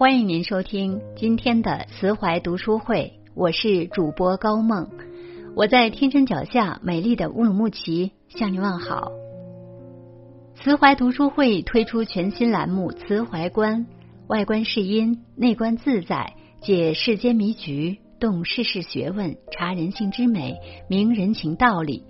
欢迎您收听今天的慈怀读书会，我是主播高梦，我在天山脚下美丽的乌鲁木齐向您问好。慈怀读书会推出全新栏目《慈怀观》，外观是音，内观自在，解世间迷局，动世事学问，察人性之美，明人情道理。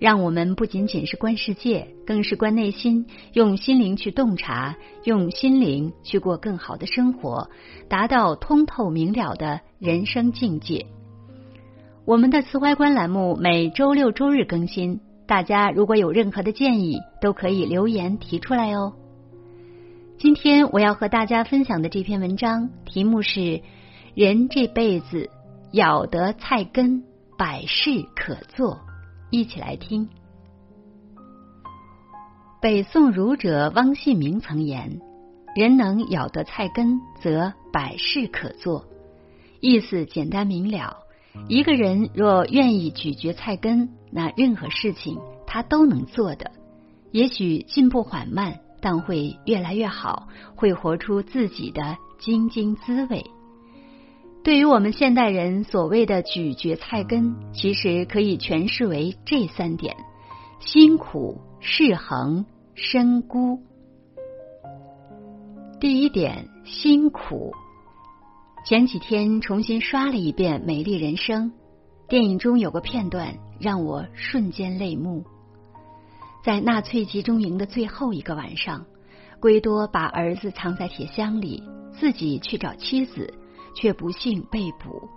让我们不仅仅是观世界，更是观内心，用心灵去洞察，用心灵去过更好的生活，达到通透明了的人生境界。我们的慈怀观栏目每周六周日更新，大家如果有任何的建议，都可以留言提出来哦。今天我要和大家分享的这篇文章题目是：人这辈子咬得菜根，百事可做。一起来听。北宋儒者汪信明曾言：“人能咬得菜根，则百事可做。”意思简单明了。一个人若愿意咀嚼菜根，那任何事情他都能做的。也许进步缓慢，但会越来越好，会活出自己的津津滋味。对于我们现代人所谓的咀嚼菜根，其实可以诠释为这三点：辛苦、适衡、深孤。第一点，辛苦。前几天重新刷了一遍《美丽人生》，电影中有个片段让我瞬间泪目。在纳粹集中营的最后一个晚上，圭多把儿子藏在铁箱里，自己去找妻子。却不幸被捕，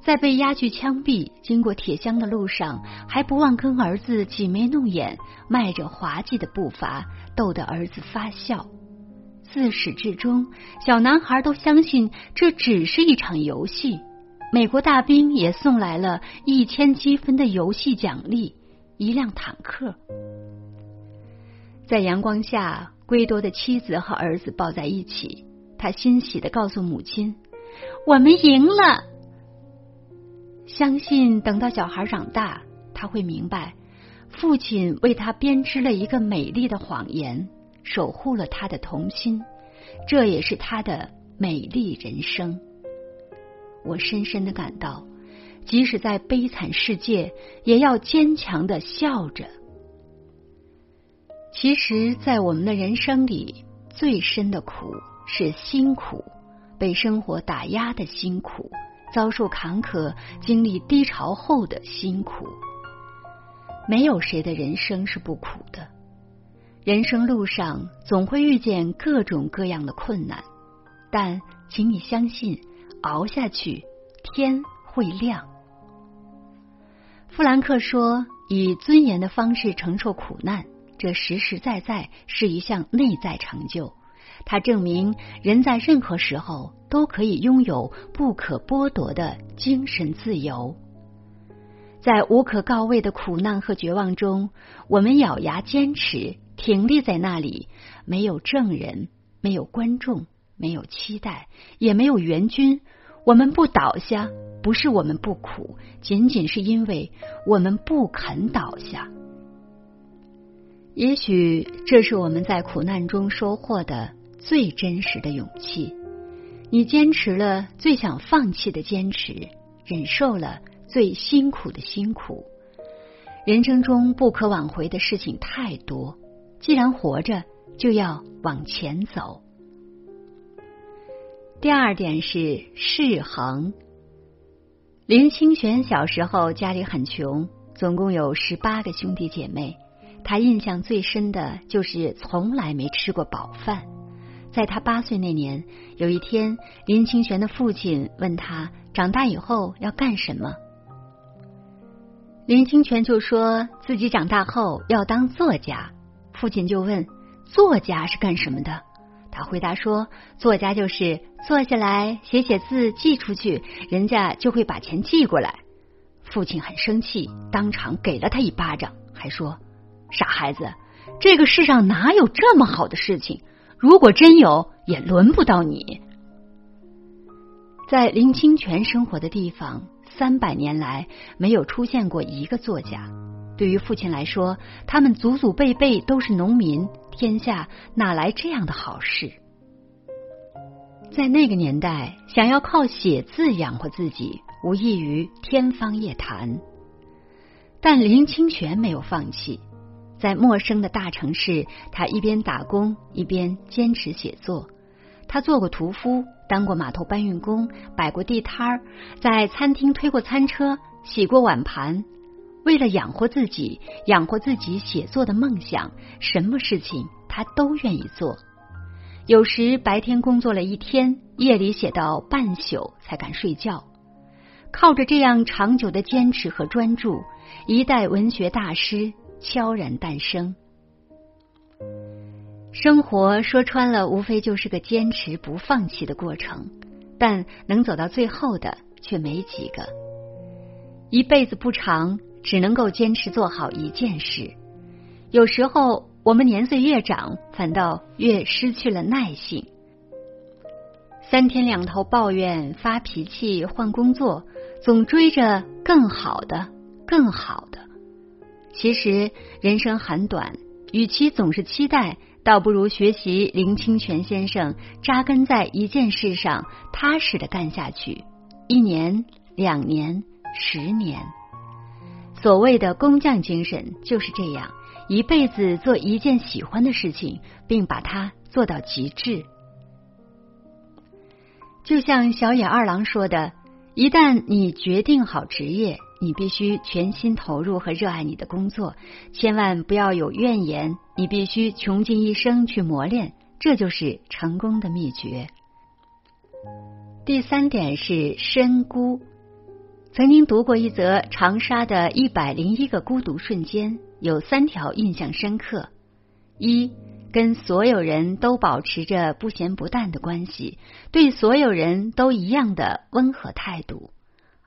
在被押去枪毙、经过铁箱的路上，还不忘跟儿子挤眉弄眼，迈着滑稽的步伐，逗得儿子发笑。自始至终，小男孩都相信这只是一场游戏。美国大兵也送来了一千积分的游戏奖励——一辆坦克。在阳光下，圭多的妻子和儿子抱在一起，他欣喜的告诉母亲。我们赢了，相信等到小孩长大，他会明白，父亲为他编织了一个美丽的谎言，守护了他的童心，这也是他的美丽人生。我深深的感到，即使在悲惨世界，也要坚强的笑着。其实，在我们的人生里，最深的苦是辛苦。被生活打压的辛苦，遭受坎坷、经历低潮后的辛苦，没有谁的人生是不苦的。人生路上总会遇见各种各样的困难，但请你相信，熬下去，天会亮。富兰克说：“以尊严的方式承受苦难，这实实在在是一项内在成就。”它证明，人在任何时候都可以拥有不可剥夺的精神自由。在无可告慰的苦难和绝望中，我们咬牙坚持，挺立在那里。没有证人，没有观众，没有期待，也没有援军。我们不倒下，不是我们不苦，仅仅是因为我们不肯倒下。也许这是我们在苦难中收获的。最真实的勇气，你坚持了最想放弃的坚持，忍受了最辛苦的辛苦。人生中不可挽回的事情太多，既然活着，就要往前走。第二点是适衡。林清玄小时候家里很穷，总共有十八个兄弟姐妹，他印象最深的就是从来没吃过饱饭。在他八岁那年，有一天，林清玄的父亲问他长大以后要干什么，林清玄就说自己长大后要当作家。父亲就问：“作家是干什么的？”他回答说：“作家就是坐下来写写字寄出去，人家就会把钱寄过来。”父亲很生气，当场给了他一巴掌，还说：“傻孩子，这个世上哪有这么好的事情？”如果真有，也轮不到你。在林清泉生活的地方，三百年来没有出现过一个作家。对于父亲来说，他们祖祖辈辈都是农民，天下哪来这样的好事？在那个年代，想要靠写字养活自己，无异于天方夜谭。但林清泉没有放弃，在陌生的大城市，他一边打工一边坚持写作。他做过屠夫，当过码头搬运工，摆过地摊儿，在餐厅推过餐车，洗过碗盘。为了养活自己，养活自己写作的梦想，什么事情他都愿意做。有时白天工作了一天，夜里写到半宿才敢睡觉。靠着这样长久的坚持和专注，一代文学大师悄然诞生。生活说穿了，无非就是个坚持不放弃的过程，但能走到最后的却没几个。一辈子不长。只能够坚持做好一件事。有时候，我们年岁越长，反倒越失去了耐性。三天两头抱怨、发脾气、换工作，总追着更好的、更好的。其实人生很短，与其总是期待，倒不如学习林清泉先生，扎根在一件事上，踏实的干下去。一年、两年、十年。所谓的工匠精神就是这样，一辈子做一件喜欢的事情，并把它做到极致。就像小野二郎说的：“一旦你决定好职业，你必须全心投入和热爱你的工作，千万不要有怨言。你必须穷尽一生去磨练，这就是成功的秘诀。”第三点是深孤。曾经读过一则长沙的一百零一个孤独瞬间，有三条印象深刻：一，跟所有人都保持着不咸不淡的关系，对所有人都一样的温和态度；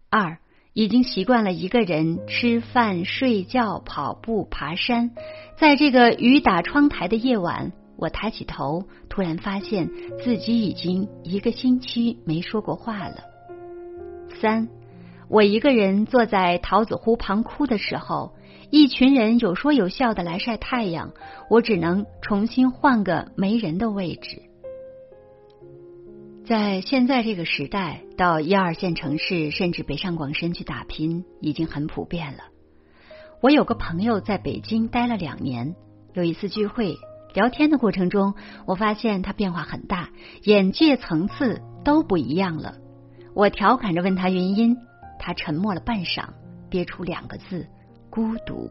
二，已经习惯了一个人吃饭、睡觉、跑步、爬山。在这个雨打窗台的夜晚，我抬起头，突然发现自己已经一个星期没说过话了。三。我一个人坐在桃子湖旁哭的时候，一群人有说有笑的来晒太阳，我只能重新换个没人的位置。在现在这个时代，到一二线城市甚至北上广深去打拼已经很普遍了。我有个朋友在北京待了两年，有一次聚会聊天的过程中，我发现他变化很大，眼界层次都不一样了。我调侃着问他原因。他沉默了半晌，憋出两个字：孤独。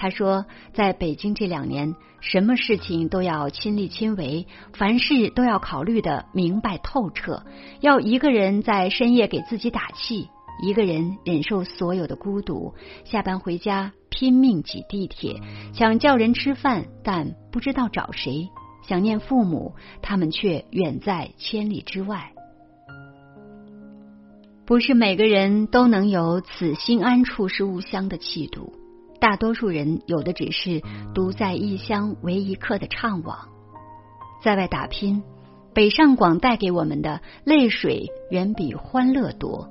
他说，在北京这两年，什么事情都要亲力亲为，凡事都要考虑的明白透彻，要一个人在深夜给自己打气，一个人忍受所有的孤独。下班回家拼命挤地铁，想叫人吃饭，但不知道找谁；想念父母，他们却远在千里之外。不是每个人都能有“此心安处是吾乡”的气度，大多数人有的只是独在异乡为异客的怅惘。在外打拼，北上广带给我们的泪水远比欢乐多。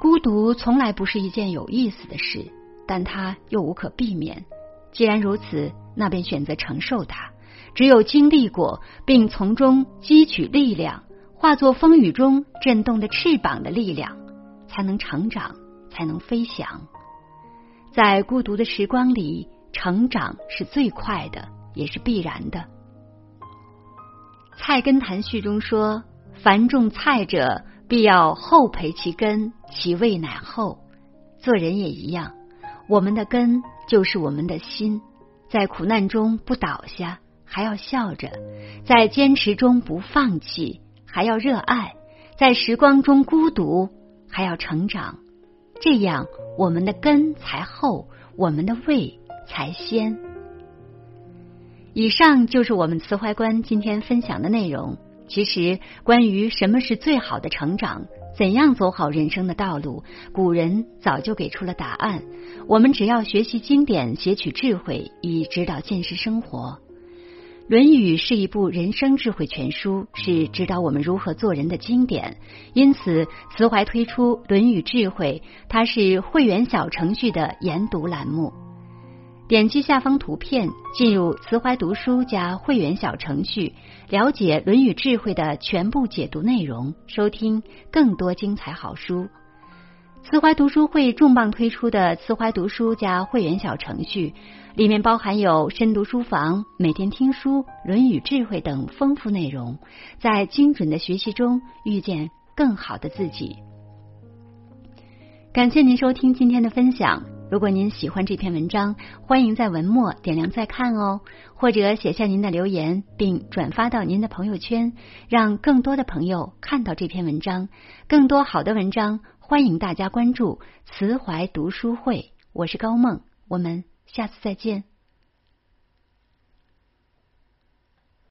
孤独从来不是一件有意思的事，但它又无可避免。既然如此，那便选择承受它。只有经历过，并从中汲取力量。化作风雨中震动的翅膀的力量，才能成长，才能飞翔。在孤独的时光里，成长是最快的，也是必然的。《菜根谭序》中说：“凡种菜者，必要厚培其根，其味乃厚。”做人也一样，我们的根就是我们的心，在苦难中不倒下，还要笑着；在坚持中不放弃。还要热爱，在时光中孤独，还要成长，这样我们的根才厚，我们的味才鲜。以上就是我们慈怀观今天分享的内容。其实，关于什么是最好的成长，怎样走好人生的道路，古人早就给出了答案。我们只要学习经典，撷取智慧，以指导现实生活。《论语》是一部人生智慧全书，是指导我们如何做人的经典。因此，慈怀推出《论语智慧》，它是会员小程序的研读栏目。点击下方图片，进入慈怀读书加会员小程序，了解《论语》智慧的全部解读内容，收听更多精彩好书。慈怀读书会重磅推出的慈怀读书加会员小程序，里面包含有深读书房、每天听书、《论语》智慧等丰富内容，在精准的学习中遇见更好的自己。感谢您收听今天的分享。如果您喜欢这篇文章，欢迎在文末点亮再看哦，或者写下您的留言，并转发到您的朋友圈，让更多的朋友看到这篇文章。更多好的文章，欢迎大家关注慈怀读书会。我是高梦，我们下次再见。